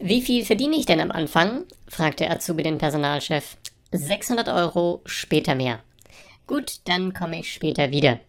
Wie viel verdiene ich denn am Anfang? fragte Azubi den Personalchef. 600 Euro, später mehr. Gut, dann komme ich später wieder.